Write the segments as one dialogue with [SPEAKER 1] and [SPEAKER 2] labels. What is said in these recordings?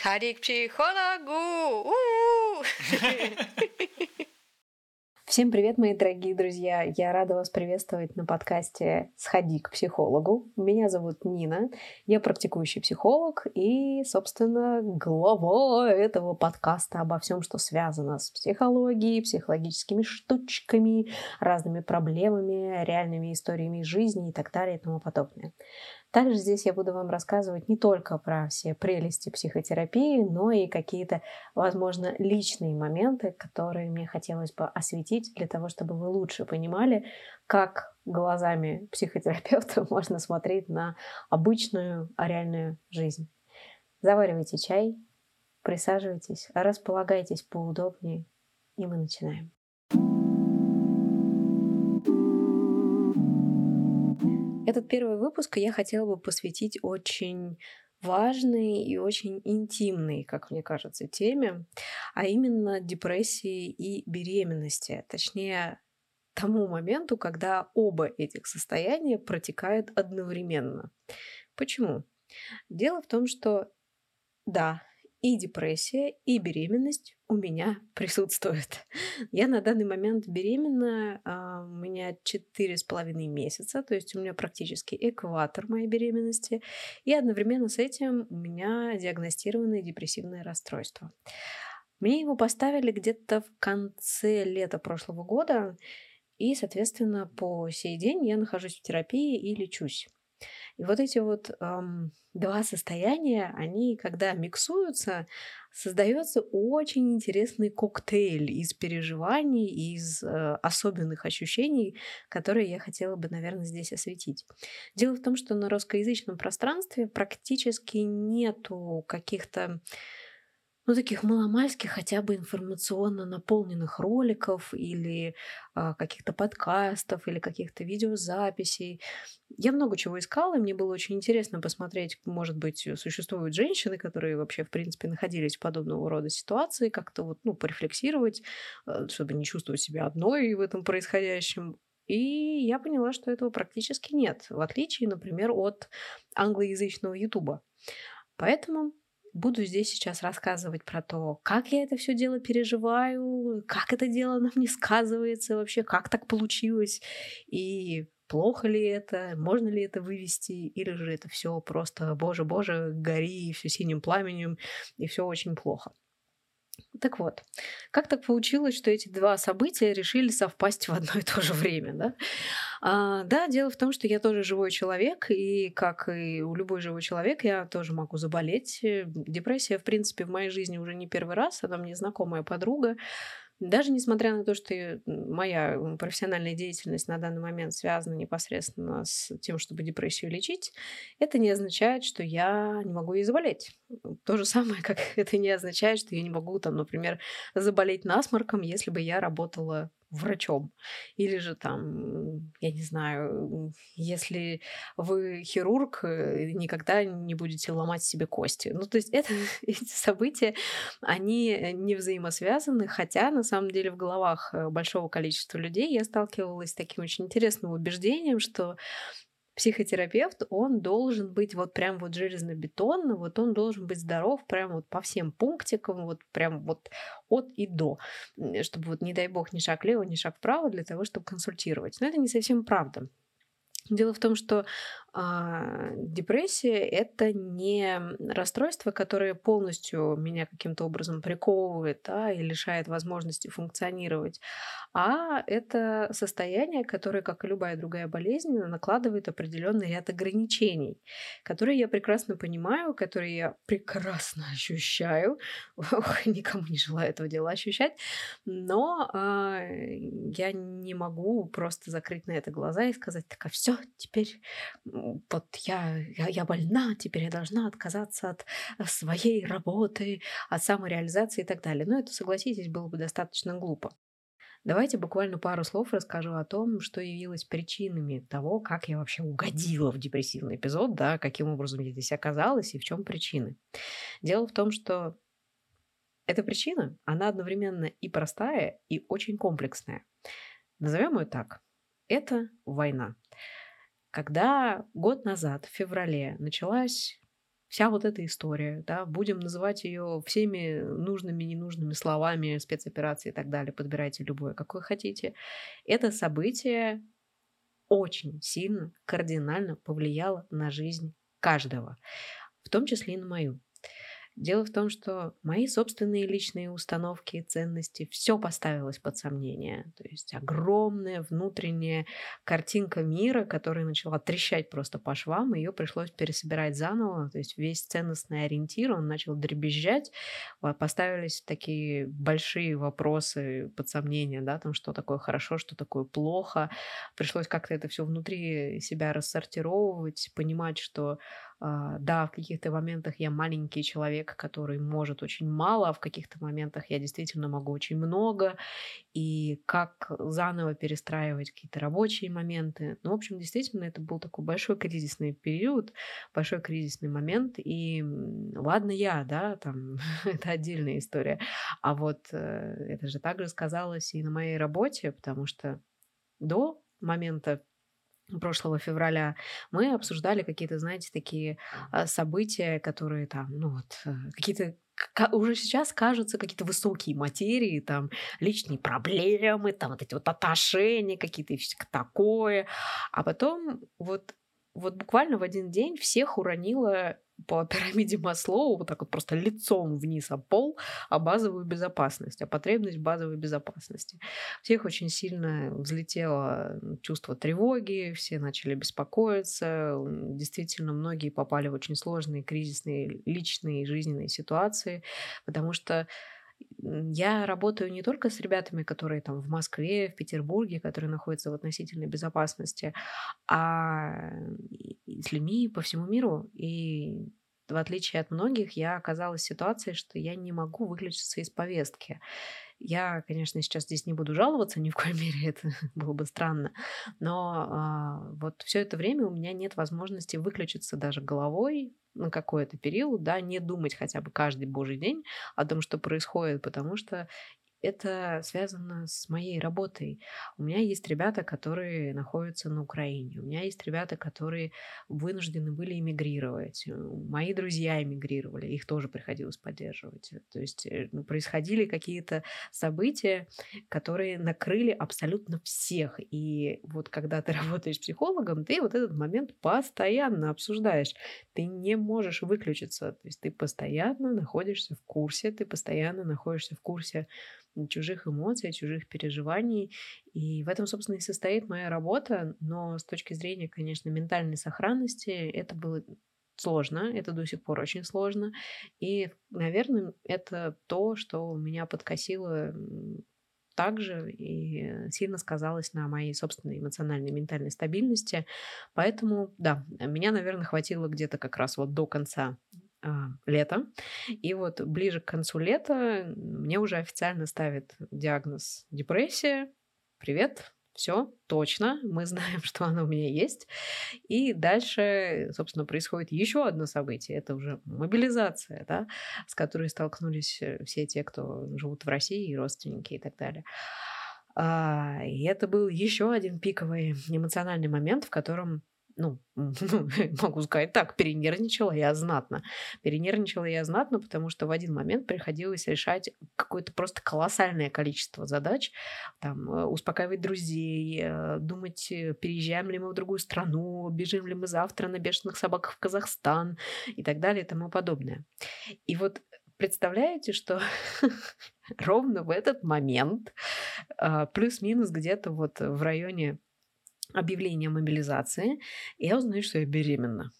[SPEAKER 1] Сходи к психологу! Всем привет, мои дорогие друзья! Я рада вас приветствовать на подкасте «Сходи к психологу». Меня зовут Нина, я практикующий психолог и, собственно, глава этого подкаста обо всем, что связано с психологией, психологическими штучками, разными проблемами, реальными историями жизни и так далее и тому подобное. Также здесь я буду вам рассказывать не только про все прелести психотерапии, но и какие-то, возможно, личные моменты, которые мне хотелось бы осветить для того, чтобы вы лучше понимали, как глазами психотерапевта можно смотреть на обычную, реальную жизнь. Заваривайте чай, присаживайтесь, располагайтесь поудобнее, и мы начинаем. Этот первый выпуск я хотела бы посвятить очень важной и очень интимной, как мне кажется, теме, а именно депрессии и беременности. Точнее, тому моменту, когда оба этих состояния протекают одновременно. Почему? Дело в том, что да, и депрессия, и беременность у меня присутствуют. Я на данный момент беременна, а, у меня четыре с половиной месяца, то есть у меня практически экватор моей беременности, и одновременно с этим у меня диагностировано депрессивное расстройство. Мне его поставили где-то в конце лета прошлого года, и, соответственно, по сей день я нахожусь в терапии и лечусь. И вот эти вот эм, два состояния, они, когда миксуются, создается очень интересный коктейль из переживаний, из э, особенных ощущений, которые я хотела бы, наверное, здесь осветить. Дело в том, что на русскоязычном пространстве практически нету каких-то ну, таких маломальских хотя бы информационно наполненных роликов или а, каких-то подкастов или каких-то видеозаписей. Я много чего искала, и мне было очень интересно посмотреть, может быть, существуют женщины, которые вообще, в принципе, находились в подобного рода ситуации, как-то вот, ну, порефлексировать, а, чтобы не чувствовать себя одной в этом происходящем. И я поняла, что этого практически нет, в отличие, например, от англоязычного Ютуба. Поэтому Буду здесь сейчас рассказывать про то, как я это все дело переживаю, как это дело на мне сказывается вообще, как так получилось, и плохо ли это, можно ли это вывести, или же это все просто, боже, боже, гори, все синим пламенем, и все очень плохо. Так вот, как так получилось, что эти два события решили совпасть в одно и то же время, да? А, да, дело в том, что я тоже живой человек, и как и у любой живой человек, я тоже могу заболеть. Депрессия, в принципе, в моей жизни уже не первый раз, она мне знакомая подруга, даже несмотря на то, что моя профессиональная деятельность на данный момент связана непосредственно с тем, чтобы депрессию лечить, это не означает, что я не могу ей заболеть. То же самое, как это не означает, что я не могу, там, например, заболеть насморком, если бы я работала врачом. Или же там, я не знаю, если вы хирург, э, никогда не будете ломать себе кости. Ну, то есть это, эти события, они не взаимосвязаны, хотя на самом деле в головах э, большого количества людей я сталкивалась с таким очень интересным убеждением, что психотерапевт, он должен быть вот прям вот железно-бетонно, вот он должен быть здоров прям вот по всем пунктикам, вот прям вот от и до, чтобы вот не дай бог ни шаг влево, ни шаг вправо для того, чтобы консультировать. Но это не совсем правда. Дело в том, что а, депрессия это не расстройство, которое полностью меня каким-то образом приковывает да, и лишает возможности функционировать, а это состояние, которое, как и любая другая болезнь, накладывает определенный ряд ограничений, которые я прекрасно понимаю, которые я прекрасно ощущаю. Ох, никому не желаю этого дела ощущать, но а, я не могу просто закрыть на это глаза и сказать, так, а все, теперь вот я, я, я больна, теперь я должна отказаться от э, своей работы, от самореализации и так далее. Но это, согласитесь, было бы достаточно глупо. Давайте буквально пару слов расскажу о том, что явилось причинами того, как я вообще угодила в депрессивный эпизод, да, каким образом я здесь оказалась и в чем причины. Дело в том, что эта причина, она одновременно и простая, и очень комплексная. Назовем ее так. Это война. Когда год назад, в феврале, началась вся вот эта история, да, будем называть ее всеми нужными, ненужными словами, спецоперации и так далее, подбирайте любое, какое хотите. Это событие очень сильно, кардинально повлияло на жизнь каждого, в том числе и на мою. Дело в том, что мои собственные личные установки и ценности, все поставилось под сомнение. То есть огромная внутренняя картинка мира, которая начала трещать просто по швам, ее пришлось пересобирать заново. То есть весь ценностный ориентир, он начал дребезжать. Поставились такие большие вопросы под сомнение, да, там, что такое хорошо, что такое плохо. Пришлось как-то это все внутри себя рассортировывать, понимать, что да, в каких-то моментах я маленький человек, который может очень мало, а в каких-то моментах я действительно могу очень много, и как заново перестраивать какие-то рабочие моменты. Ну, в общем, действительно, это был такой большой кризисный период, большой кризисный момент, и ладно я, да, там, это отдельная история, а вот э, это же также сказалось и на моей работе, потому что до момента прошлого февраля, мы обсуждали какие-то, знаете, такие а, события, которые там, ну вот, э, какие-то уже сейчас кажутся какие-то высокие материи, там, личные проблемы, там, вот эти вот отношения какие-то и такое. А потом вот, вот буквально в один день всех уронило по пирамиде Маслоу вот так вот просто лицом вниз о пол, о базовую безопасность, о потребность базовой безопасности. Всех очень сильно взлетело чувство тревоги, все начали беспокоиться. Действительно, многие попали в очень сложные кризисные личные жизненные ситуации, потому что я работаю не только с ребятами, которые там в Москве, в Петербурге, которые находятся в относительной безопасности, а с людьми по всему миру. И в отличие от многих, я оказалась в ситуации, что я не могу выключиться из повестки. Я, конечно, сейчас здесь не буду жаловаться, ни в коей мере это было бы странно, но а, вот все это время у меня нет возможности выключиться даже головой на какой-то период, да, не думать хотя бы каждый божий день о том, что происходит, потому что это связано с моей работой. У меня есть ребята, которые находятся на Украине. У меня есть ребята, которые вынуждены были эмигрировать. Мои друзья эмигрировали, их тоже приходилось поддерживать. То есть э, ну, происходили какие-то события, которые накрыли абсолютно всех. И вот когда ты работаешь психологом, ты вот этот момент постоянно обсуждаешь. Ты не можешь выключиться. То есть ты постоянно находишься в курсе, ты постоянно находишься в курсе чужих эмоций, чужих переживаний. И в этом, собственно, и состоит моя работа. Но с точки зрения, конечно, ментальной сохранности, это было сложно, это до сих пор очень сложно. И, наверное, это то, что меня подкосило также и сильно сказалось на моей собственной эмоциональной ментальной стабильности. Поэтому, да, меня, наверное, хватило где-то как раз вот до конца лета. И вот ближе к концу лета мне уже официально ставят диагноз депрессия. Привет, все, точно, мы знаем, что она у меня есть. И дальше, собственно, происходит еще одно событие. Это уже мобилизация, да, с которой столкнулись э, все те, кто живут в России, и родственники и так далее. А, и это был еще один пиковый эмоциональный момент, в котором ну, могу сказать так, перенервничала я знатно. Перенервничала я знатно, потому что в один момент приходилось решать какое-то просто колоссальное количество задач. Там, э, успокаивать друзей, э, думать, э, переезжаем ли мы в другую страну, бежим ли мы завтра на бешеных собаках в Казахстан и так далее и тому подобное. И вот представляете, что ровно в этот момент, плюс-минус где-то вот в районе объявление о мобилизации, и я узнаю, что я беременна.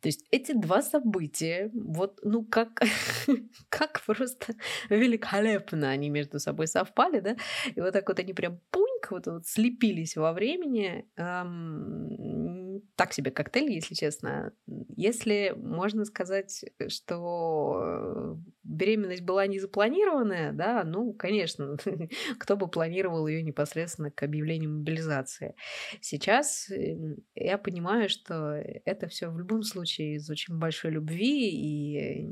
[SPEAKER 1] То есть эти два события, вот, ну, как, как просто великолепно они между собой совпали, да, и вот так вот они прям пуньк, вот, вот слепились во времени, эм, так себе коктейль, если честно. Если можно сказать, что беременность была не запланированная, да, ну, конечно, кто бы планировал ее непосредственно к объявлению мобилизации. Сейчас эм, я понимаю, что это все в любом случае из очень большой любви, и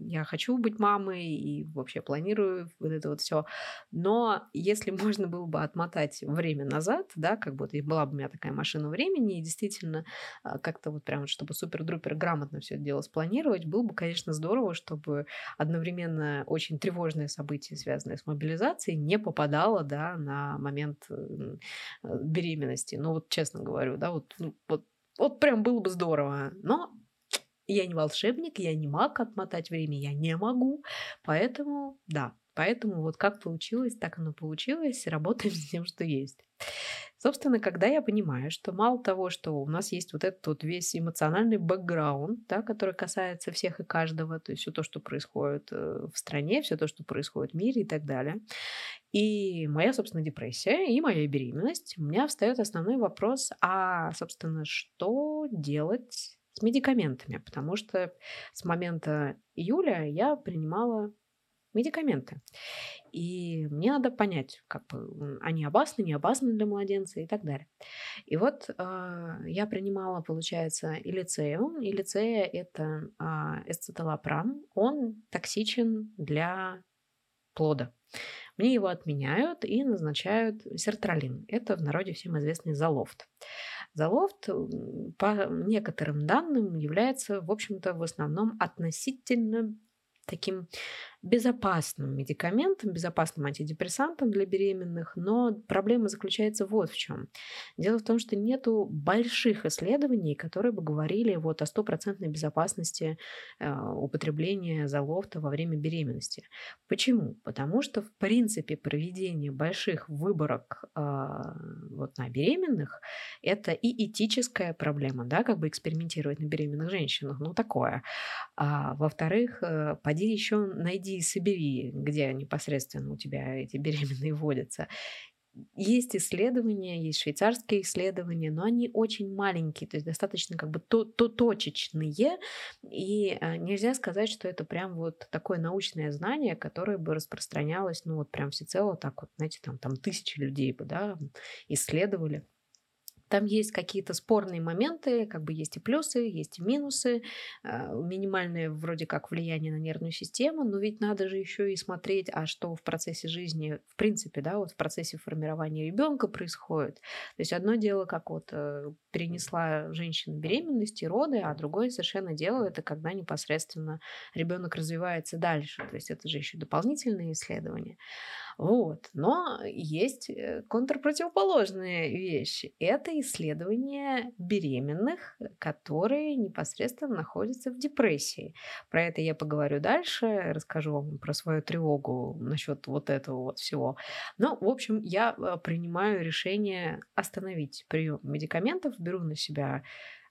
[SPEAKER 1] я хочу быть мамой, и вообще планирую вот это вот все. Но если можно было бы отмотать время назад, да, как будто была бы у меня такая машина времени, и действительно а, как-то вот прям, чтобы супер-друпер грамотно все это дело спланировать, было бы, конечно, здорово, чтобы одновременно очень тревожное событие, связанное с мобилизацией, не попадало, да, на момент э, беременности. Ну вот честно говорю, да, вот, ну, вот, вот прям было бы здорово. Но я не волшебник, я не маг отмотать время, я не могу. Поэтому, да, поэтому вот как получилось, так оно получилось. Работаем с тем, что есть. Собственно, когда я понимаю, что мало того, что у нас есть вот этот вот весь эмоциональный бэкграунд, да, который касается всех и каждого, то есть все то, что происходит э, в стране, все то, что происходит в мире и так далее, и моя, собственно, депрессия и моя беременность, у меня встает основной вопрос, а, собственно, что делать с медикаментами, потому что с момента июля я принимала медикаменты. И мне надо понять, как бы они опасны, не опасны для младенца и так далее. И вот э, я принимала, получается, илицею. Илицея – это э, эсцеталопрам. Он токсичен для плода. Мне его отменяют и назначают сертралин. Это в народе всем известный залофт. Залофт, по некоторым данным, является, в общем-то, в основном относительно таким безопасным медикаментом, безопасным антидепрессантом для беременных, но проблема заключается вот в чем. Дело в том, что нету больших исследований, которые бы говорили вот о стопроцентной безопасности э, употребления залофта во время беременности. Почему? Потому что в принципе проведение больших выборок э, вот на беременных это и этическая проблема, да, как бы экспериментировать на беременных женщинах, ну такое. А во-вторых, э, поди еще найди иди и собери, где непосредственно у тебя эти беременные водятся. Есть исследования, есть швейцарские исследования, но они очень маленькие, то есть достаточно как бы то, то точечные, и а, нельзя сказать, что это прям вот такое научное знание, которое бы распространялось, ну вот прям всецело так вот, знаете, там, там тысячи людей бы, да, исследовали. Там есть какие-то спорные моменты, как бы есть и плюсы, есть и минусы, а, минимальное вроде как влияние на нервную систему, но ведь надо же еще и смотреть, а что в процессе жизни, в принципе, да, вот в процессе формирования ребенка происходит. То есть одно дело, как вот э, перенесла женщина беременность и роды, а другое совершенно дело это когда непосредственно ребенок развивается дальше. То есть это же еще дополнительные исследования. Вот. Но есть э, контрпротивоположные вещи. Это исследования беременных, которые непосредственно находятся в депрессии. Про это я поговорю дальше, расскажу вам про свою тревогу насчет вот этого вот всего. Но, в общем, я э, принимаю решение остановить прием медикаментов, беру на себя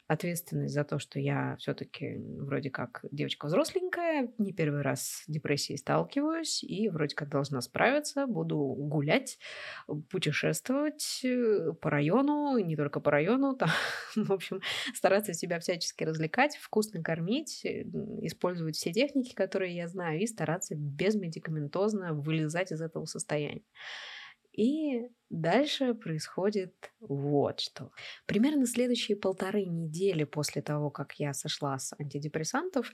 [SPEAKER 1] ответственность за то, что я все-таки вроде как девочка взросленькая, не первый раз с депрессией сталкиваюсь и вроде как должна справиться, буду гулять, путешествовать э, по району, не только по району, там, в общем, стараться себя всячески развлекать, вкусно кормить, э, использовать все техники, которые я знаю, и стараться безмедикаментозно вылезать из этого состояния. И дальше происходит вот что. Примерно следующие полторы недели после того, как я сошла с антидепрессантов,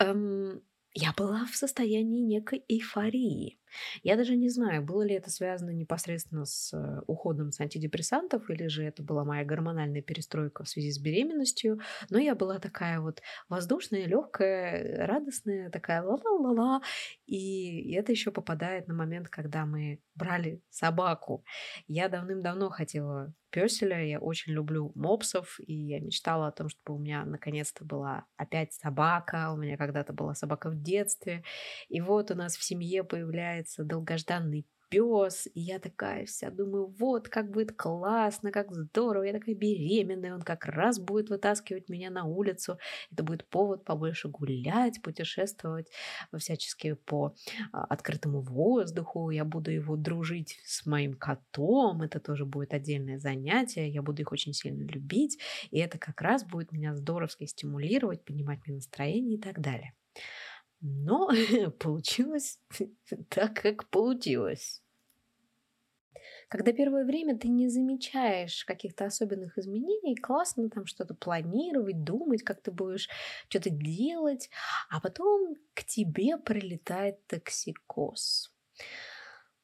[SPEAKER 1] эм, я была в состоянии некой эйфории. Я даже не знаю, было ли это связано непосредственно с э, уходом с антидепрессантов, или же это была моя гормональная перестройка в связи с беременностью, но я была такая вот воздушная, легкая, радостная, такая ла-ла-ла-ла, и это еще попадает на момент, когда мы брали собаку. Я давным-давно хотела песеля, я очень люблю мопсов, и я мечтала о том, чтобы у меня наконец-то была опять собака, у меня когда-то была собака в детстве, и вот у нас в семье появляется долгожданный пес, и я такая вся думаю, вот, как будет классно, как здорово, я такая беременная, он как раз будет вытаскивать меня на улицу, это будет повод побольше гулять, путешествовать всячески по а, открытому воздуху, я буду его дружить с моим котом, это тоже будет отдельное занятие, я буду их очень сильно любить, и это как раз будет меня здоровски стимулировать, поднимать мне настроение и так далее. Но получилось так, как получилось. Когда первое время ты не замечаешь каких-то особенных изменений, классно там что-то планировать, думать, как ты будешь что-то делать, а потом к тебе прилетает токсикоз.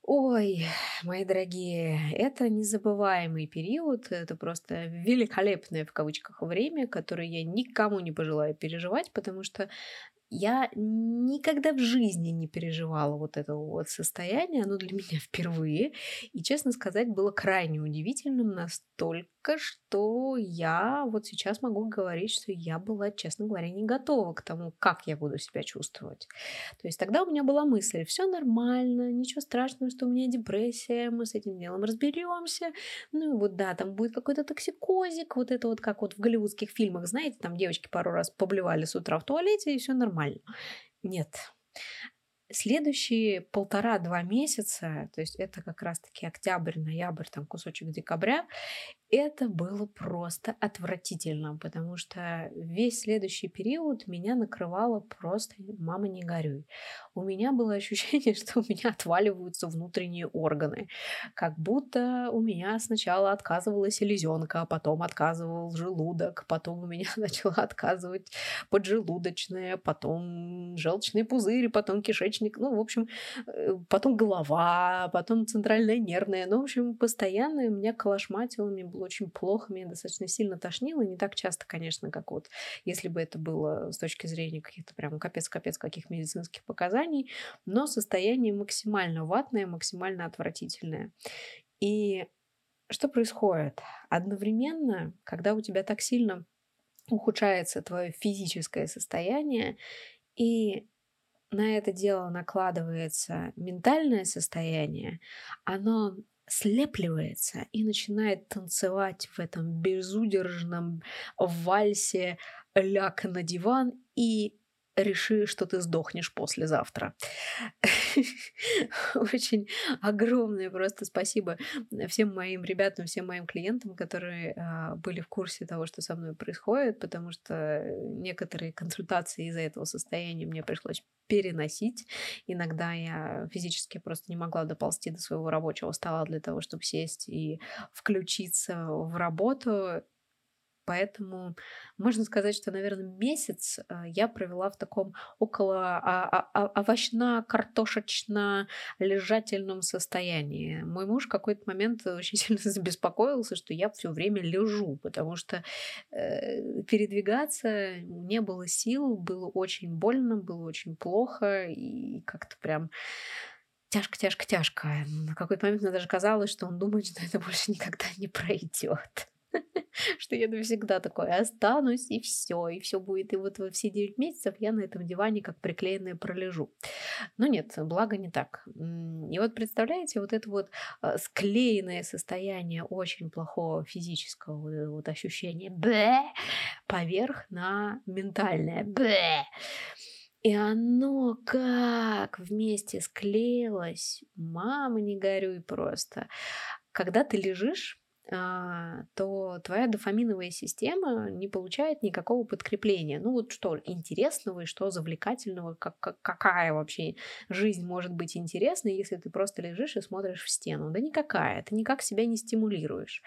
[SPEAKER 1] Ой, мои дорогие, это незабываемый период, это просто великолепное в кавычках время, которое я никому не пожелаю переживать, потому что я никогда в жизни не переживала вот этого вот состояния, оно для меня впервые. И, честно сказать, было крайне удивительным настолько, что я вот сейчас могу говорить, что я была, честно говоря, не готова к тому, как я буду себя чувствовать. То есть тогда у меня была мысль, все нормально, ничего страшного, что у меня депрессия, мы с этим делом разберемся. Ну и вот да, там будет какой-то токсикозик, вот это вот как вот в голливудских фильмах, знаете, там девочки пару раз поблевали с утра в туалете, и все нормально. Нет. Следующие полтора-два месяца, то есть это как раз-таки октябрь, ноябрь, там кусочек декабря, это было просто отвратительно, потому что весь следующий период меня накрывало просто «мама, не горюй». У меня было ощущение, что у меня отваливаются внутренние органы, как будто у меня сначала отказывалась селезенка, а потом отказывал желудок, потом у меня начала отказывать поджелудочная, потом желчный пузырь, потом кишечник, ну, в общем, э, потом голова, потом центральная нервная, ну, в общем, постоянно меня колошматило, мне было было очень плохо, меня достаточно сильно тошнило, не так часто, конечно, как вот если бы это было с точки зрения каких-то прям капец-капец каких медицинских показаний, но состояние максимально ватное, максимально отвратительное. И что происходит? Одновременно, когда у тебя так сильно ухудшается твое физическое состояние, и на это дело накладывается ментальное состояние, оно слепливается и начинает танцевать в этом безудержном вальсе ляг на диван и реши, что ты сдохнешь послезавтра. Очень огромное просто спасибо всем моим ребятам, всем моим клиентам, которые а, были в курсе того, что со мной происходит, потому что некоторые консультации из-за этого состояния мне пришлось переносить. Иногда я физически просто не могла доползти до своего рабочего стола для того, чтобы сесть и включиться в работу. Поэтому можно сказать, что, наверное, месяц э, я провела в таком около а, а, овощно-картошечно-лежательном состоянии. Мой муж в какой-то момент очень сильно забеспокоился, что я все время лежу, потому что э, передвигаться не было сил, было очень больно, было очень плохо и как-то прям тяжко, тяжко, тяжко. На какой-то момент мне даже казалось, что он думает, что это больше никогда не пройдет. что я навсегда такой останусь, и все, и все будет. И вот все 9 месяцев я на этом диване как приклеенная пролежу. Но нет, благо не так. И вот представляете, вот это вот а, склеенное состояние очень плохого физического вот ощущения б поверх на ментальное б и оно как вместе склеилось. Мама, не горюй просто. Когда ты лежишь, то твоя дофаминовая система не получает никакого подкрепления. Ну вот что интересного и что завлекательного, как, как, какая вообще жизнь может быть интересной, если ты просто лежишь и смотришь в стену? Да никакая, ты никак себя не стимулируешь.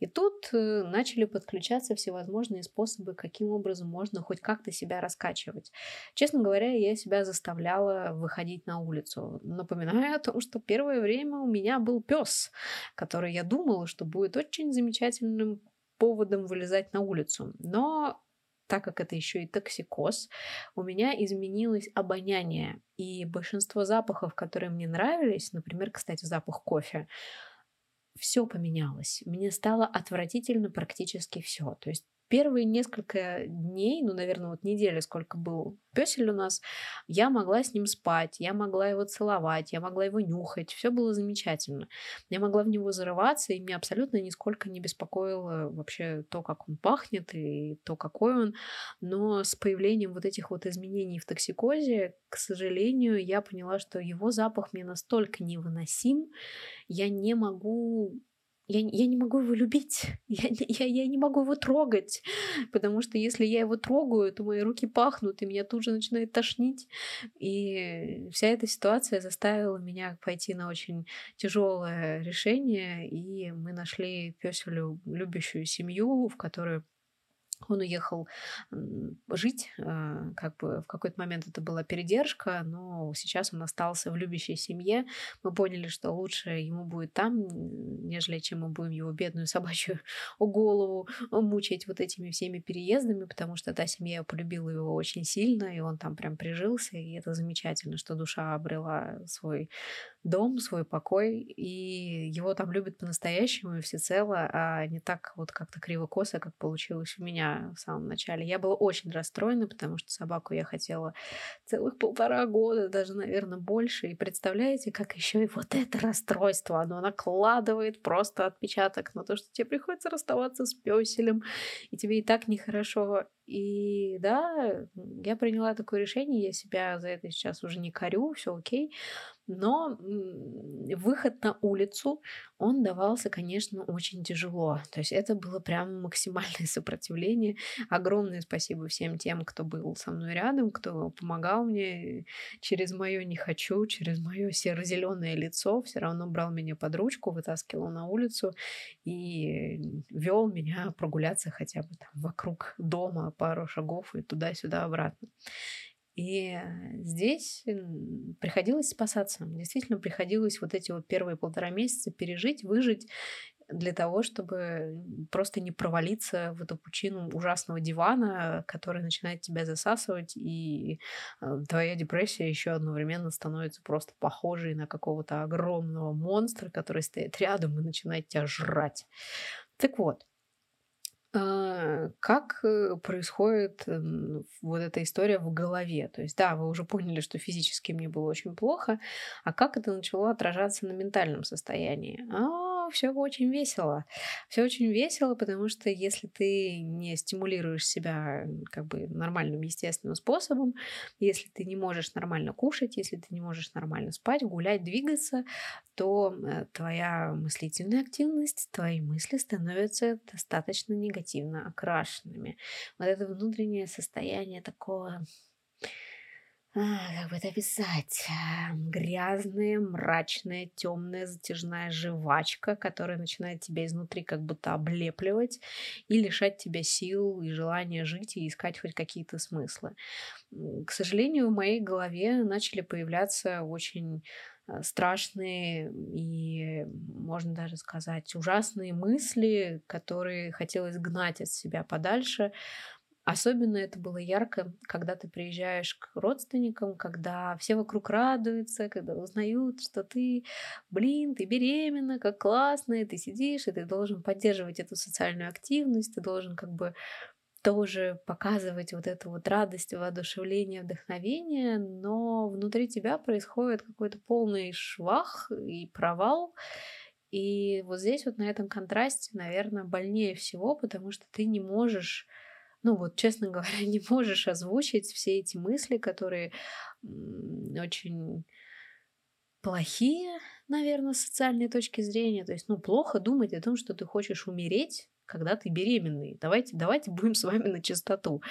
[SPEAKER 1] И тут э, начали подключаться всевозможные способы, каким образом можно хоть как-то себя раскачивать. Честно говоря, я себя заставляла выходить на улицу. Напоминаю о том, что первое время у меня был пес, который я думала, что будет очень замечательным поводом вылезать на улицу. Но так как это еще и токсикоз, у меня изменилось обоняние. И большинство запахов, которые мне нравились, например, кстати, запах кофе, все поменялось. Мне стало отвратительно практически все. То есть первые несколько дней, ну, наверное, вот недели, сколько был песель у нас, я могла с ним спать, я могла его целовать, я могла его нюхать, все было замечательно. Я могла в него зарываться, и меня абсолютно нисколько не беспокоило вообще то, как он пахнет и то, какой он. Но с появлением вот этих вот изменений в токсикозе, к сожалению, я поняла, что его запах мне настолько невыносим, я не могу я, я не могу его любить, я, я, я не могу его трогать, потому что если я его трогаю, то мои руки пахнут, и меня тут же начинает тошнить. И вся эта ситуация заставила меня пойти на очень тяжелое решение, и мы нашли песелю любящую семью, в которой он уехал жить, а, как бы в какой-то момент это была передержка, но сейчас он остался в любящей семье. Мы поняли, что лучше ему будет там, нежели чем мы будем его бедную собачью голову мучить вот этими всеми переездами, потому что та семья полюбила его очень сильно, и он там прям прижился, и это замечательно, что душа обрела свой дом, свой покой, и его там любят по-настоящему и всецело, а не так вот как-то криво-косо, как получилось у меня в самом начале. Я была очень расстроена, потому что собаку я хотела целых полтора года, даже, наверное, больше. И представляете, как еще и вот это расстройство, оно накладывает просто отпечаток на то, что тебе приходится расставаться с песелем, и тебе и так нехорошо. И да, я приняла такое решение, я себя за это сейчас уже не корю, все окей. Но выход на улицу, он давался, конечно, очень тяжело. То есть это было прям максимальное сопротивление. Огромное спасибо всем тем, кто был со мной рядом, кто помогал мне через мое не хочу, через мое серо-зеленое лицо, все равно брал меня под ручку, вытаскивал на улицу и вел меня прогуляться хотя бы там вокруг дома пару шагов и туда-сюда обратно. И здесь приходилось спасаться. Действительно, приходилось вот эти вот первые полтора месяца пережить, выжить для того, чтобы просто не провалиться в эту пучину ужасного дивана, который начинает тебя засасывать, и э, твоя депрессия еще одновременно становится просто похожей на какого-то огромного монстра, который стоит рядом и начинает тебя жрать. Так вот, как э, происходит вот эта история в голове? То есть, да, вы уже поняли, что физически мне было очень плохо, а как это начало отражаться на ментальном состоянии? А, все очень весело. Все очень весело, потому что если ты не стимулируешь себя как бы нормальным, естественным способом, если ты не можешь нормально кушать, если ты не можешь нормально спать, гулять, двигаться, то э, твоя мыслительная активность, твои мысли становятся достаточно негативно окрашенными. Вот это внутреннее состояние такого как бы это описать? Грязная, мрачная, темная, затяжная жвачка, которая начинает тебя изнутри как будто облепливать и лишать тебя сил и желания жить и искать хоть какие-то смыслы. К сожалению, в моей голове начали появляться очень а, страшные и, можно даже сказать, ужасные мысли, которые хотелось гнать от себя подальше, Особенно это было ярко, когда ты приезжаешь к родственникам, когда все вокруг радуются, когда узнают, что ты, блин, ты беременна, как классно, и ты сидишь, и ты должен поддерживать эту социальную активность, ты должен как бы тоже показывать вот эту вот радость, воодушевление, вдохновение, но внутри тебя происходит какой-то полный швах и провал. И вот здесь вот на этом контрасте, наверное, больнее всего, потому что ты не можешь ну вот, честно говоря, не можешь озвучить все эти мысли, которые очень плохие, наверное, с социальной точки зрения. То есть, ну, плохо думать о том, что ты хочешь умереть, когда ты беременный. Давайте, давайте будем с вами на чистоту.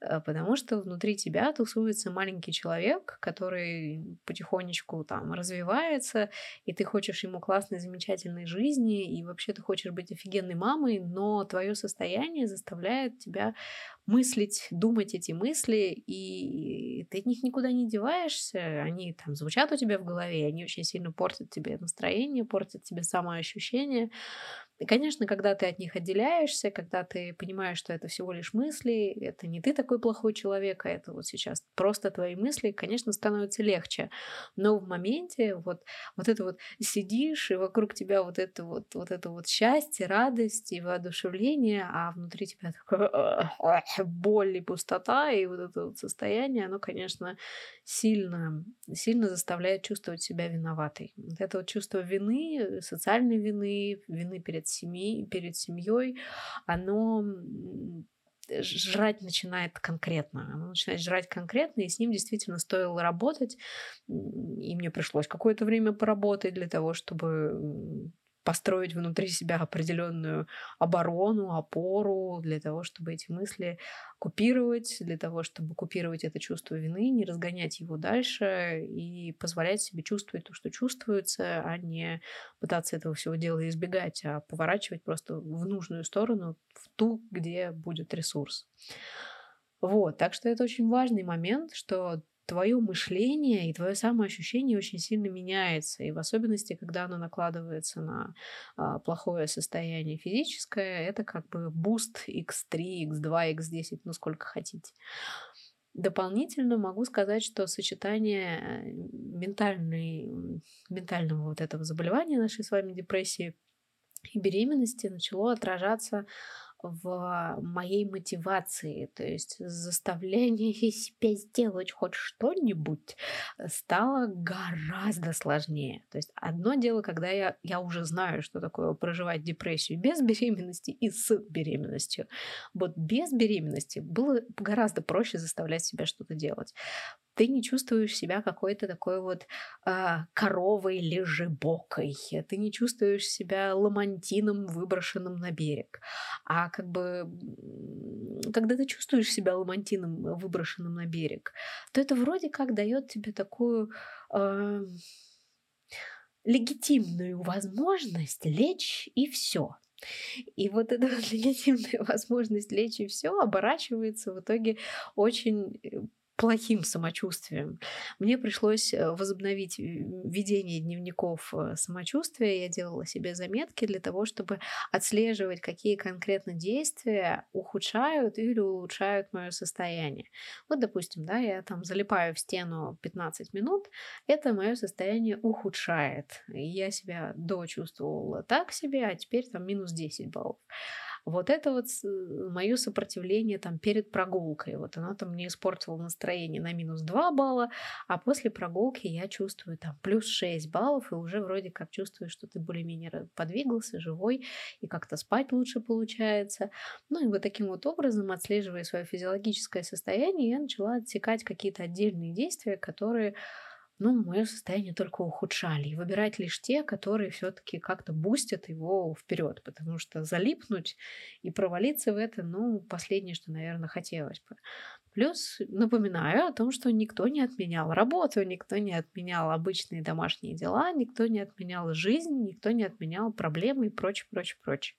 [SPEAKER 1] Э, потому что внутри тебя тусуется маленький человек, который потихонечку там развивается, и ты хочешь ему классной, замечательной жизни, и вообще ты хочешь быть офигенной мамой, но твое состояние заставляет тебя мыслить, думать эти мысли, и ты от них никуда не деваешься, они там звучат у тебя в голове, они очень сильно портят тебе настроение, портят тебе самоощущение. И, конечно, когда ты от них отделяешься, когда ты понимаешь, что это всего лишь мысли, это не ты такой плохой человек, а это вот сейчас просто твои мысли, конечно, становится легче. Но в моменте вот, вот это вот сидишь, и вокруг тебя вот это вот, вот это вот счастье, радость и воодушевление, а внутри тебя такое боль и пустота, и вот это вот состояние, оно, конечно, сильно, сильно заставляет чувствовать себя виноватой. Вот это вот чувство вины, социальной вины, вины перед семьей, перед семьей, оно жрать начинает конкретно. Оно начинает жрать конкретно, и с ним действительно стоило работать. И мне пришлось какое-то время поработать для того, чтобы построить внутри себя определенную оборону, опору для того, чтобы эти мысли купировать, для того, чтобы купировать это чувство вины, не разгонять его дальше и позволять себе чувствовать то, что чувствуется, а не пытаться этого всего дела избегать, а поворачивать просто в нужную сторону, в ту, где будет ресурс. Вот, так что это очень важный момент, что твое мышление и твое самоощущение очень сильно меняется. И в особенности, когда оно накладывается на а, плохое состояние физическое, это как бы boost x3, x2, x10, ну сколько хотите. Дополнительно могу сказать, что сочетание э, ментальной, ментального вот этого заболевания нашей с вами депрессии и беременности начало отражаться в моей мотивации, то есть заставление себя сделать хоть что-нибудь стало гораздо сложнее. То есть одно дело, когда я, я уже знаю, что такое проживать депрессию без беременности и с беременностью. Вот без беременности было гораздо проще заставлять себя что-то делать ты не чувствуешь себя какой-то такой вот а, коровой лежебокой, ты не чувствуешь себя ламантином, выброшенным на берег. А как бы, когда ты чувствуешь себя ламантином, выброшенным на берег, то это вроде как дает тебе такую э, легитимную возможность лечь и все. И вот эта вот легитимная возможность лечь и все оборачивается в итоге очень э, плохим самочувствием. Мне пришлось э, возобновить ведение дневников э, самочувствия. Я делала себе заметки для того, чтобы отслеживать, какие конкретно действия ухудшают или улучшают мое состояние. Вот, допустим, да, я там залипаю в стену 15 минут, это мое состояние ухудшает. Я себя до чувствовала так себе, а теперь там минус 10 баллов. Вот это вот мое сопротивление там перед прогулкой. Вот оно там мне испортило настроение на минус 2 балла, а после прогулки я чувствую там плюс 6 баллов, и уже вроде как чувствую, что ты более-менее подвигался, живой, и как-то спать лучше получается. Ну и вот таким вот образом, отслеживая свое физиологическое состояние, я начала отсекать какие-то отдельные действия, которые ну, мое состояние только ухудшали. И выбирать лишь те, которые все-таки как-то бустят его вперед, потому что залипнуть и провалиться в это, ну, последнее, что, наверное, хотелось бы. Плюс напоминаю о том, что никто не отменял работу, никто не отменял обычные домашние дела, никто не отменял жизнь, никто не отменял проблемы и прочее, прочее, прочее.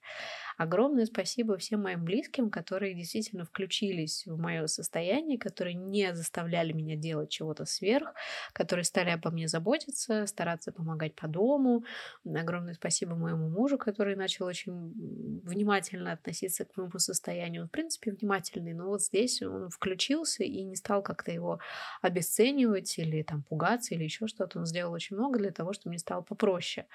[SPEAKER 1] Огромное спасибо всем моим близким, которые действительно включились в мое состояние, которые не заставляли меня делать чего-то сверх, которые стали обо мне заботиться, стараться помогать по дому. Огромное спасибо моему мужу, который начал очень внимательно относиться к моему состоянию. Он, в принципе, внимательный, но вот здесь он включился и не стал как-то его обесценивать или там пугаться или еще что-то. Он сделал очень много для того, чтобы мне стало попроще.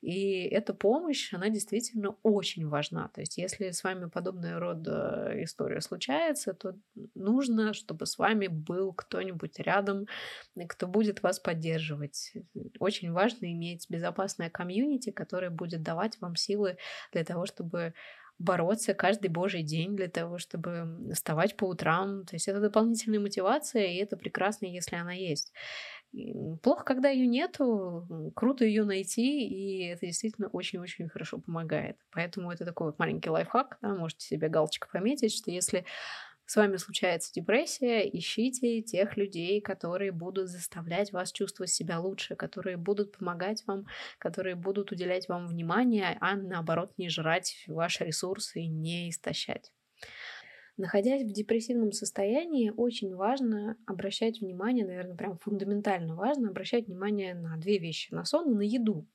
[SPEAKER 1] И эта помощь, она действительно очень важна. То есть если с вами подобная рода история случается, то нужно, чтобы с вами был кто-нибудь рядом, кто будет вас поддерживать. Очень важно иметь безопасное комьюнити, которое будет давать вам силы для того, чтобы бороться каждый божий день для того, чтобы вставать по утрам. То есть это дополнительная мотивация, и это прекрасно, если она есть. Плохо, когда ее нету, круто ее найти, и это действительно очень-очень хорошо помогает. Поэтому это такой вот маленький лайфхак, да, можете себе галочку пометить, что если с вами случается депрессия, ищите тех людей, которые будут заставлять вас чувствовать себя лучше, которые будут помогать вам, которые будут уделять вам внимание, а наоборот не жрать ваши ресурсы и не истощать. Находясь в депрессивном состоянии, очень важно обращать внимание, наверное, прям фундаментально важно обращать внимание на две вещи, на сон и на еду.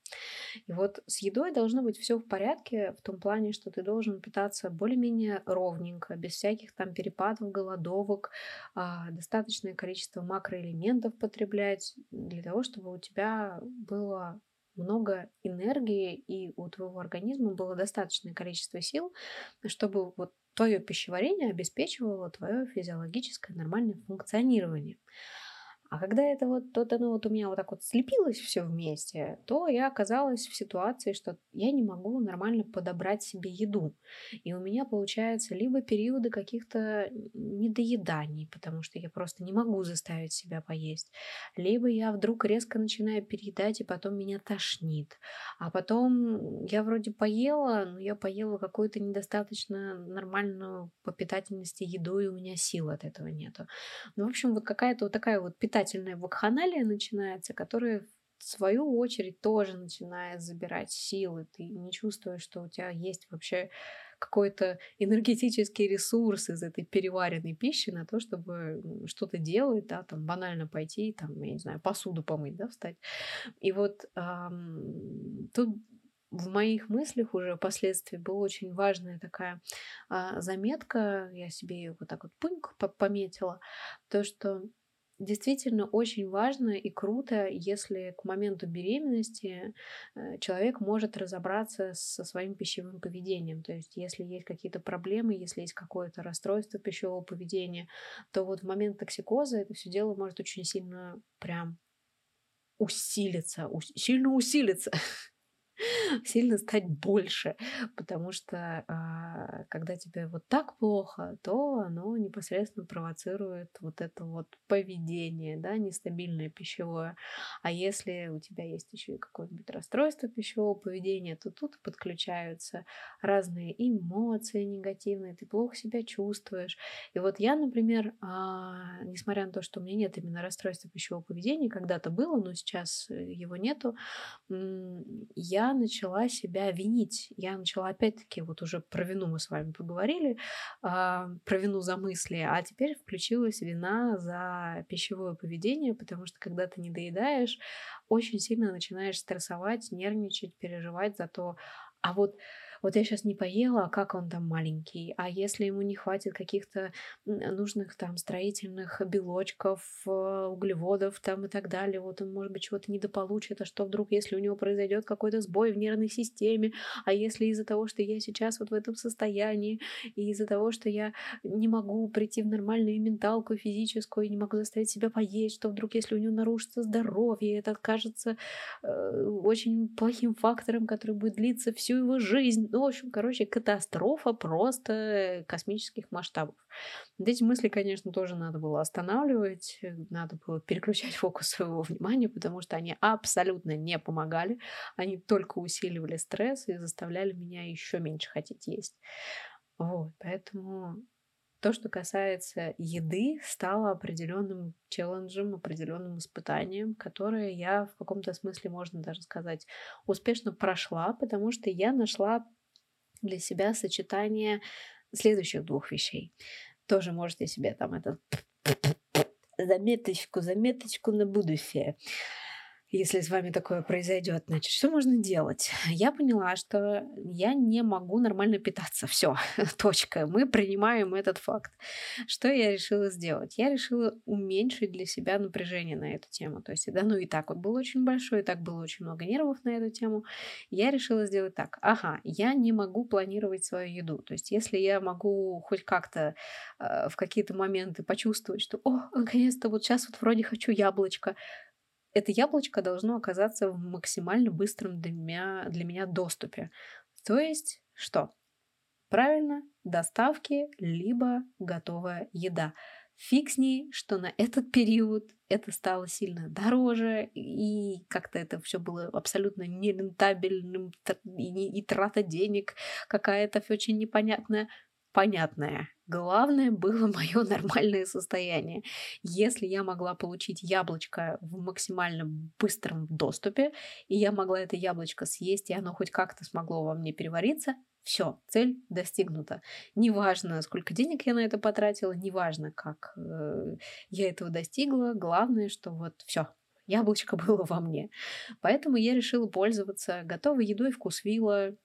[SPEAKER 1] И вот с едой должно быть все в порядке в том плане, что ты должен питаться более-менее ровненько, без всяких там перепадов, голодовок, а, достаточное количество макроэлементов потреблять для того, чтобы у тебя было много энергии и у твоего организма было достаточное количество сил, чтобы вот твое пищеварение обеспечивало твое физиологическое нормальное функционирование. А когда это вот, то оно вот у меня вот так вот слепилось все вместе, то я оказалась в ситуации, что я не могу нормально подобрать себе еду. И у меня получается либо периоды каких-то недоеданий, потому что я просто не могу заставить себя поесть, либо я вдруг резко начинаю переедать, и потом меня тошнит. А потом я вроде поела, но я поела какую-то недостаточно нормальную по питательности еду, и у меня сил от этого нету. Ну, в общем, вот какая-то вот такая вот питательность питательная вакханалия начинается, которая в свою очередь тоже начинает забирать силы. Ты не чувствуешь, что у тебя есть вообще какой-то энергетический ресурс из этой переваренной пищи на то, чтобы что-то делать, да, там банально пойти, там, я не знаю, посуду помыть, да, встать. И вот эм, тут в моих мыслях уже впоследствии была очень важная такая а, заметка, я себе ее вот так вот пуньк пометила, то, что действительно очень важно и круто, если к моменту беременности э, человек может разобраться со своим пищевым поведением. То есть, если есть какие-то проблемы, если есть какое-то расстройство пищевого поведения, то вот в момент токсикоза это все дело может очень сильно прям усилиться, ус- сильно усилиться. сильно стать больше, потому что а, когда тебе вот так плохо, то оно непосредственно провоцирует вот это вот поведение, да, нестабильное пищевое. А если у тебя есть еще и какое-нибудь расстройство пищевого поведения, то тут подключаются разные эмоции негативные, ты плохо себя чувствуешь. И вот я, например, а, несмотря на то, что у меня нет именно расстройства пищевого поведения, когда-то было, но сейчас его нету, я начала себя винить. Я начала опять-таки, вот уже про вину мы с вами поговорили, э, про вину за мысли, а теперь включилась вина за пищевое поведение, потому что когда ты не доедаешь, очень сильно начинаешь стрессовать, нервничать, переживать за то, а вот вот я сейчас не поела, а как он там маленький, а если ему не хватит каких-то нужных там строительных белочков, э, углеводов там и так далее, вот он, может быть, чего-то недополучит, а что вдруг, если у него произойдет какой-то сбой в нервной системе, а если из-за того, что я сейчас вот в этом состоянии, и из-за того, что я не могу прийти в нормальную менталку физическую, не могу заставить себя поесть, что вдруг, если у него нарушится здоровье, это окажется э, очень плохим фактором, который будет длиться всю его жизнь, ну, в общем, короче, катастрофа просто космических масштабов. Вот эти мысли, конечно, тоже надо было останавливать, надо было переключать фокус своего внимания, потому что они абсолютно не помогали, они только усиливали стресс и заставляли меня еще меньше хотеть есть. Вот, поэтому то, что касается еды, стало определенным челленджем, определенным испытанием, которое я в каком-то смысле, можно даже сказать, успешно прошла, потому что я нашла для себя сочетание следующих двух вещей. Тоже можете себе там это заметочку, заметочку на будущее если с вами такое произойдет, значит, что можно делать? Я поняла, что я не могу нормально питаться. Все, точка. Мы принимаем этот факт. Что я решила сделать? Я решила уменьшить для себя напряжение на эту тему. То есть, да, ну и так вот было очень большое, и так было очень много нервов на эту тему. Я решила сделать так. Ага, я не могу планировать свою еду. То есть, если я могу хоть как-то э, в какие-то моменты почувствовать, что, о, наконец-то вот сейчас вот вроде хочу яблочко, это яблочко должно оказаться в максимально быстром для меня, для меня доступе. То есть что? Правильно, доставки, либо готовая еда. Фиг с ней, что на этот период это стало сильно дороже, и как-то это все было абсолютно нерентабельным, и, и трата денег какая-то очень непонятная понятное. Главное было мое нормальное состояние. Если я могла получить яблочко в максимально быстром доступе, и я могла это яблочко съесть, и оно хоть как-то смогло во мне перевариться, все, цель достигнута. Неважно, сколько денег я на это потратила, неважно, как э, я этого достигла, главное, что вот все, яблочко было во мне. Поэтому я решила пользоваться готовой едой вкусвилла.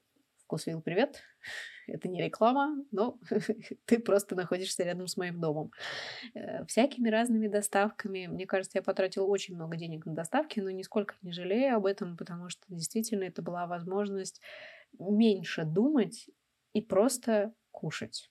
[SPEAKER 1] Вкусвилл, привет! Это не реклама, но ты просто находишься рядом с моим домом. Э, всякими разными доставками. Мне кажется, я потратила очень много денег на доставки, но нисколько не жалею об этом, потому что действительно это была возможность меньше думать и просто кушать.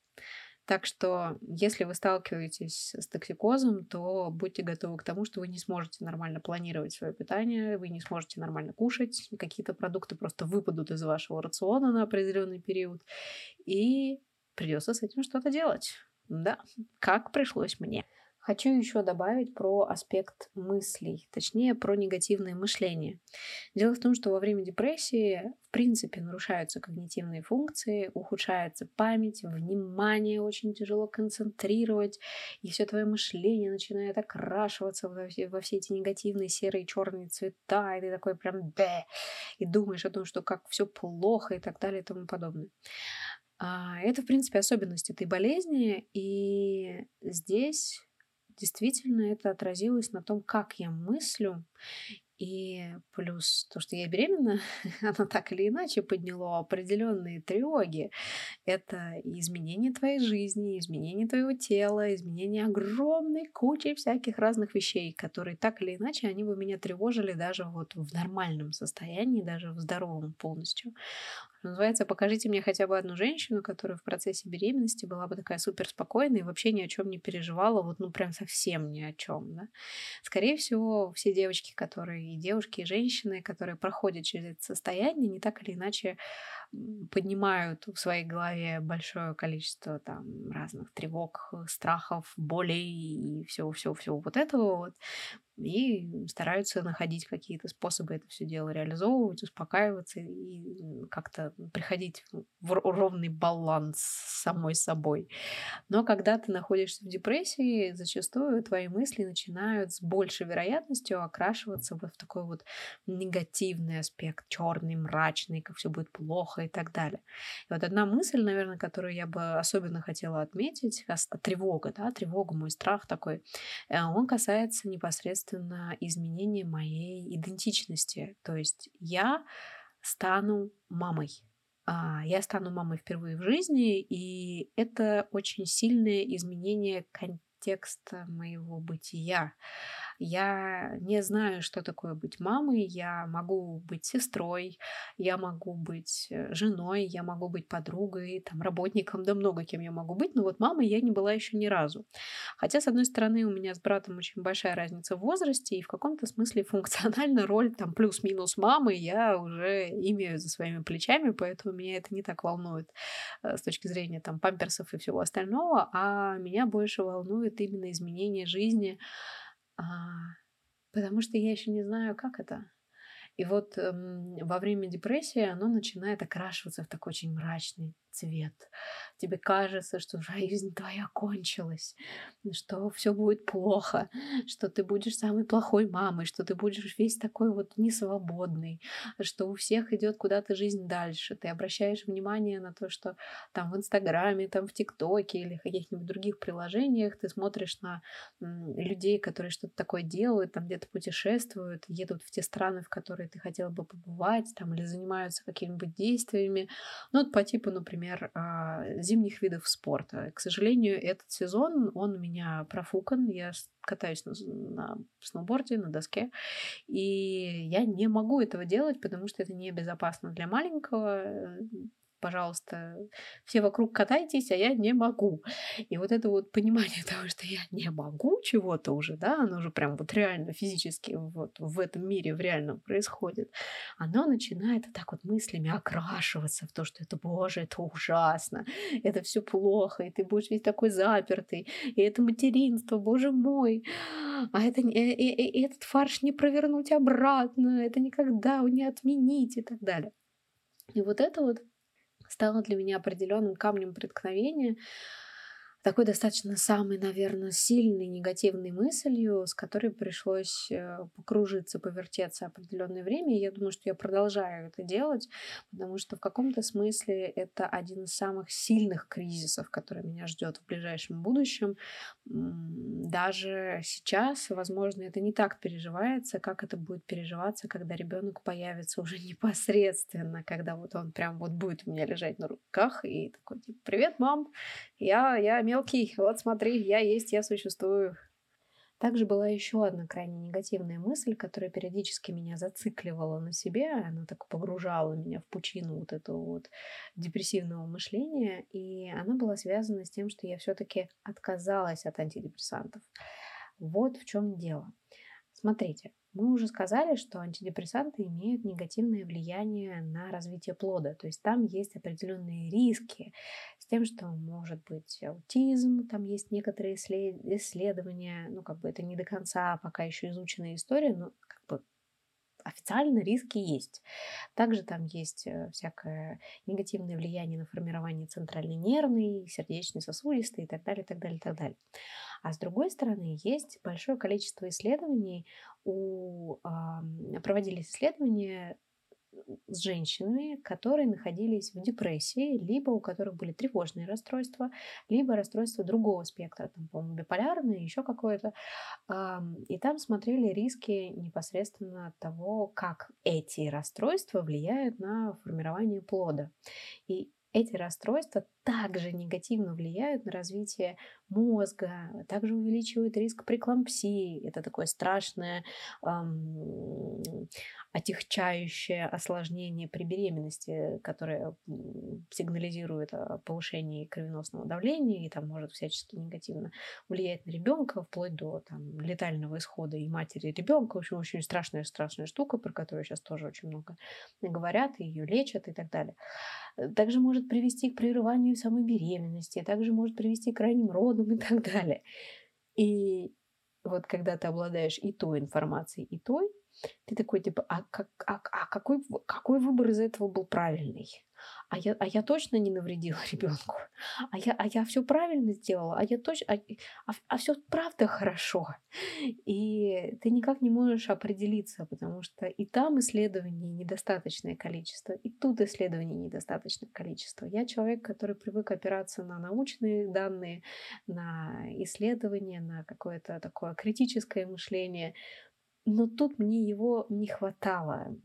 [SPEAKER 1] Так что, если вы сталкиваетесь с токсикозом, то будьте готовы к тому, что вы не сможете нормально планировать свое питание, вы не сможете нормально кушать, какие-то продукты просто выпадут из вашего рациона на определенный период, и придется с этим что-то делать. Да, как пришлось мне. Хочу еще добавить про аспект мыслей, точнее про негативное мышление. Дело в том, что во время депрессии в принципе нарушаются когнитивные функции, ухудшается память, внимание очень тяжело концентрировать, и все твое мышление начинает окрашиваться во все, во все эти негативные серые черные цвета, и ты такой прям да, и думаешь о том, что как все плохо и так далее и тому подобное. А, это, в принципе, особенность этой болезни, и здесь действительно это отразилось на том, как я мыслю. И плюс то, что я беременна, оно так или иначе подняло определенные тревоги. Это изменение твоей жизни, изменение твоего тела, изменение огромной кучи всяких разных вещей, которые так или иначе, они бы меня тревожили даже вот в нормальном состоянии, даже в здоровом полностью. Называется «Покажите мне хотя бы одну женщину, которая в процессе беременности была бы такая супер спокойная и вообще ни о чем не переживала, вот ну прям совсем ни о чем. Да? Скорее всего, все девочки, которые и девушки, и женщины, которые проходят через это состояние, не так или иначе поднимают в своей голове большое количество там разных тревог, страхов, болей и всего-всего-всего вот этого вот и стараются находить какие-то способы это все дело реализовывать, успокаиваться и как-то приходить в ровный баланс с самой собой. Но когда ты находишься в депрессии, зачастую твои мысли начинают с большей вероятностью окрашиваться в такой вот негативный аспект, черный, мрачный, как все будет плохо и так далее. И вот одна мысль, наверное, которую я бы особенно хотела отметить, тревога, да, тревога, мой страх такой, э, он касается непосредственно изменение моей идентичности. То есть я стану мамой. А, я стану мамой впервые в жизни, и это очень сильное изменение контекста моего бытия. Я не знаю, что такое быть мамой. Я могу быть сестрой, я могу быть э, женой, я могу быть подругой, там, работником, да много кем я могу быть. Но вот мамой я не была еще ни разу. Хотя, с одной стороны, у меня с братом очень большая разница в возрасте, и в каком-то смысле функционально роль там плюс-минус мамы я уже имею за своими плечами, поэтому меня это не так волнует э, с точки зрения там памперсов и всего остального, а меня больше волнует именно изменение жизни потому что я еще не знаю, как это. И вот эм, во время депрессии оно начинает окрашиваться в такой очень мрачный цвет. Тебе кажется, что жизнь твоя кончилась, что все будет плохо, что ты будешь самой плохой мамой, что ты будешь весь такой вот несвободный, что у всех идет куда-то жизнь дальше. Ты обращаешь внимание на то, что там в Инстаграме, там в ТикТоке или каких-нибудь других приложениях ты смотришь на людей, которые что-то такое делают, там где-то путешествуют, едут в те страны, в которые ты хотела бы побывать, там или занимаются какими-нибудь действиями. Ну, вот по типу, например, например, а, зимних видов спорта. К сожалению, этот сезон, он у меня профукан. Я катаюсь на, на сноуборде, на доске, и я не могу этого делать, потому что это небезопасно для маленького пожалуйста, все вокруг катайтесь, а я не могу. И вот это вот понимание того, что я не могу чего-то уже, да, оно уже прям вот реально физически вот в этом мире в реальном происходит, оно начинает так вот мыслями окрашиваться в то, что это, боже, это ужасно, это все плохо, и ты будешь весь такой запертый, и это материнство, боже мой, а это, и, и, и этот фарш не провернуть обратно, это никогда не отменить и так далее. И вот это вот стало для меня определенным камнем преткновения, такой достаточно самой, наверное, сильной негативной мыслью, с которой пришлось э, покружиться, повертеться определенное время. И я думаю, что я продолжаю это делать, потому что в каком-то смысле это один из самых сильных кризисов, который меня ждет в ближайшем будущем. Даже сейчас, возможно, это не так переживается, как это будет переживаться, когда ребенок появится уже непосредственно, когда вот он прям вот будет у меня лежать на руках и такой, типа, привет, мам, я, я мелкий, вот смотри, я есть, я существую. Также была еще одна крайне негативная мысль, которая периодически меня зацикливала на себе, она так погружала меня в пучину вот этого вот депрессивного мышления, и она была связана с тем, что я все-таки отказалась от антидепрессантов. Вот в чем дело. Смотрите, мы уже сказали, что антидепрессанты имеют негативное влияние на развитие плода. То есть там есть определенные риски с тем, что может быть аутизм, там есть некоторые исследования, ну как бы это не до конца пока еще изученная история, но официально риски есть. Также там есть э, всякое негативное влияние на формирование центральной нервной, сердечно-сосудистой и так далее, и так далее, и так далее. А с другой стороны, есть большое количество исследований, у, проводились исследования с женщинами, которые находились в депрессии, либо у которых были тревожные расстройства, либо расстройства другого спектра, там, по-моему, биполярное, еще какое-то. И там смотрели риски непосредственно от того, как эти расстройства влияют на формирование плода. И эти расстройства также негативно влияют на развитие мозга, также увеличивают риск преклампсии. Это такое страшное эм, отягчающее осложнение при беременности, которое сигнализирует о повышении кровеносного давления и там может всячески негативно влиять на ребенка, вплоть до там, летального исхода и матери ребенка. В общем, очень страшная, страшная штука, про которую сейчас тоже очень много говорят, и ее лечат и так далее. Также может привести к прерыванию самой беременности, также может привести к крайним родам и так далее. И вот когда ты обладаешь и той информацией, и той, ты такой, типа, а, как, а, а какой, какой выбор из этого был правильный? А я, а я точно не навредила ребенку, а я, а я все правильно сделала, а я точно, а, а, а все правда хорошо. И ты никак не можешь определиться, потому что и там исследований недостаточное количество, и тут исследований недостаточное количество. Я человек, который привык опираться на научные данные, на исследования, на какое-то такое критическое мышление, но тут мне его не хватало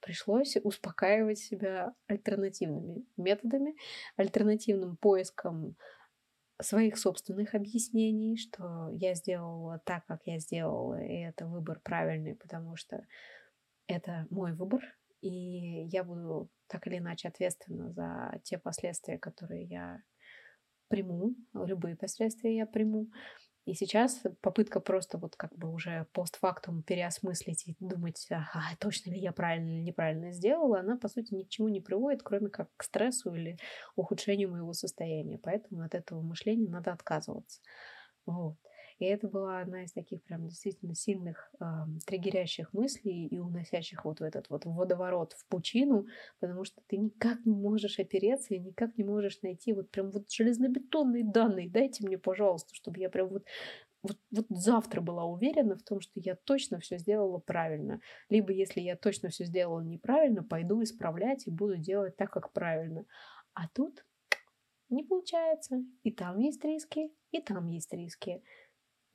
[SPEAKER 1] пришлось успокаивать себя альтернативными методами, альтернативным поиском своих собственных объяснений, что я сделала так, как я сделала, и это выбор правильный, потому что это мой выбор, и я буду так или иначе ответственна за те последствия, которые я приму, любые последствия я приму. И сейчас попытка просто вот как бы уже постфактум переосмыслить и думать, ага, точно ли я правильно или неправильно сделала, она, по сути, ни к чему не приводит, кроме как к стрессу или ухудшению моего состояния. Поэтому от этого мышления надо отказываться. Вот. И это была одна из таких прям действительно сильных э, триггерящих мыслей и уносящих вот в этот вот водоворот, в пучину, потому что ты никак не можешь опереться и никак не можешь найти вот прям вот железнобетонные данные. Дайте мне, пожалуйста, чтобы я прям вот вот, вот завтра была уверена в том, что я точно все сделала правильно. Либо если я точно все сделала неправильно, пойду исправлять и буду делать так, как правильно. А тут не получается. И там есть риски, и там есть риски.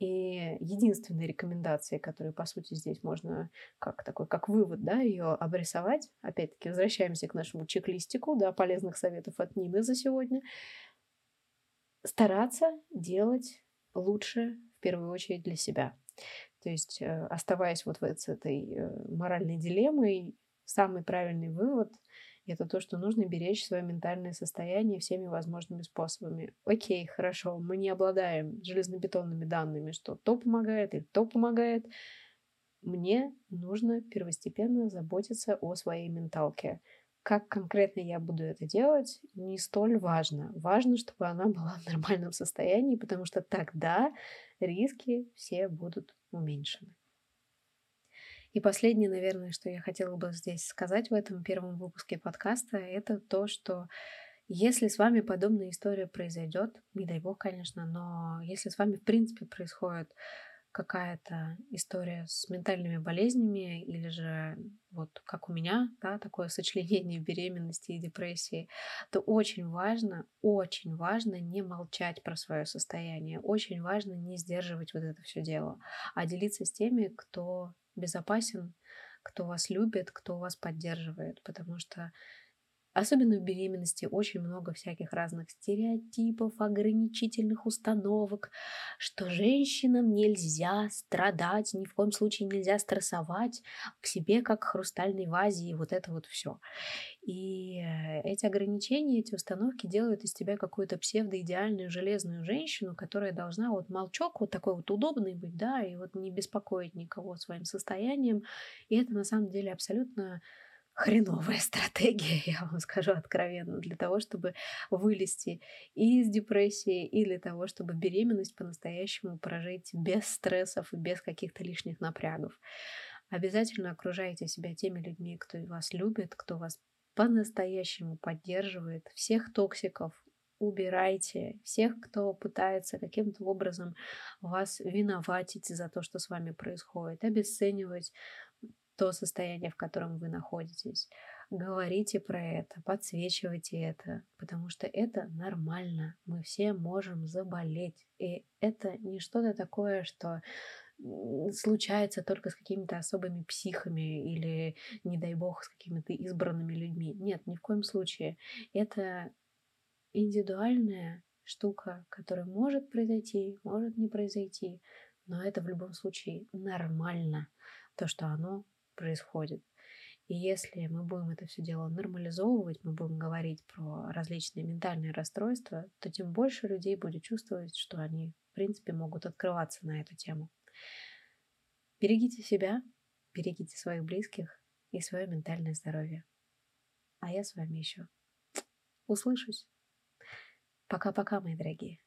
[SPEAKER 1] И единственные рекомендации, которые, по сути, здесь можно как такой, как вывод, да, ее обрисовать. Опять-таки, возвращаемся к нашему чек-листику, да, полезных советов от Нины за сегодня. Стараться делать лучше, в первую очередь, для себя. То есть, э, оставаясь вот с этой э, моральной дилеммой, самый правильный вывод — это то, что нужно беречь свое ментальное состояние всеми возможными способами. Окей, хорошо, мы не обладаем железнобетонными данными, что то помогает или то помогает. Мне нужно первостепенно заботиться о своей менталке. Как конкретно я буду это делать, не столь важно. Важно, чтобы она была в нормальном состоянии, потому что тогда риски все будут уменьшены. И последнее, наверное, что я хотела бы здесь сказать в этом первом выпуске подкаста, это то, что если с вами подобная история произойдет, не дай бог, конечно, но если с вами в принципе происходит какая-то история с ментальными болезнями или же вот как у меня, да, такое сочленение беременности и депрессии, то очень важно, очень важно не молчать про свое состояние, очень важно не сдерживать вот это все дело, а делиться с теми, кто безопасен, кто вас любит, кто вас поддерживает, потому что Особенно в беременности очень много всяких разных стереотипов, ограничительных установок, что женщинам нельзя страдать, ни в коем случае нельзя стрессовать к себе, как к хрустальной вазе, и вот это вот все. И э, эти ограничения, эти установки делают из тебя какую-то псевдоидеальную железную женщину, которая должна вот молчок вот такой вот удобный быть, да, и вот не беспокоить никого своим состоянием. И это на самом деле абсолютно хреновая стратегия, я вам скажу откровенно, для того, чтобы вылезти из депрессии, и для того, чтобы беременность по-настоящему прожить без стрессов и без каких-то лишних напрягов. Обязательно окружайте себя теми людьми, кто вас любит, кто вас по-настоящему поддерживает. Всех токсиков убирайте. Всех, кто пытается каким-то образом вас виноватить за то, что с вами происходит, обесценивать то состояние, в котором вы находитесь. Говорите про это, подсвечивайте это, потому что это нормально. Мы все можем заболеть. И это не что-то такое, что случается только с какими-то особыми психами или, не дай бог, с какими-то избранными людьми. Нет, ни в коем случае. Это индивидуальная штука, которая может произойти, может не произойти, но это в любом случае нормально, то, что оно происходит. И если мы будем это все дело нормализовывать, мы будем говорить про различные ментальные расстройства, то тем больше людей будет чувствовать, что они, в принципе, могут открываться на эту тему. Берегите себя, берегите своих близких и свое ментальное здоровье. А я с вами еще услышусь. Пока-пока, мои дорогие.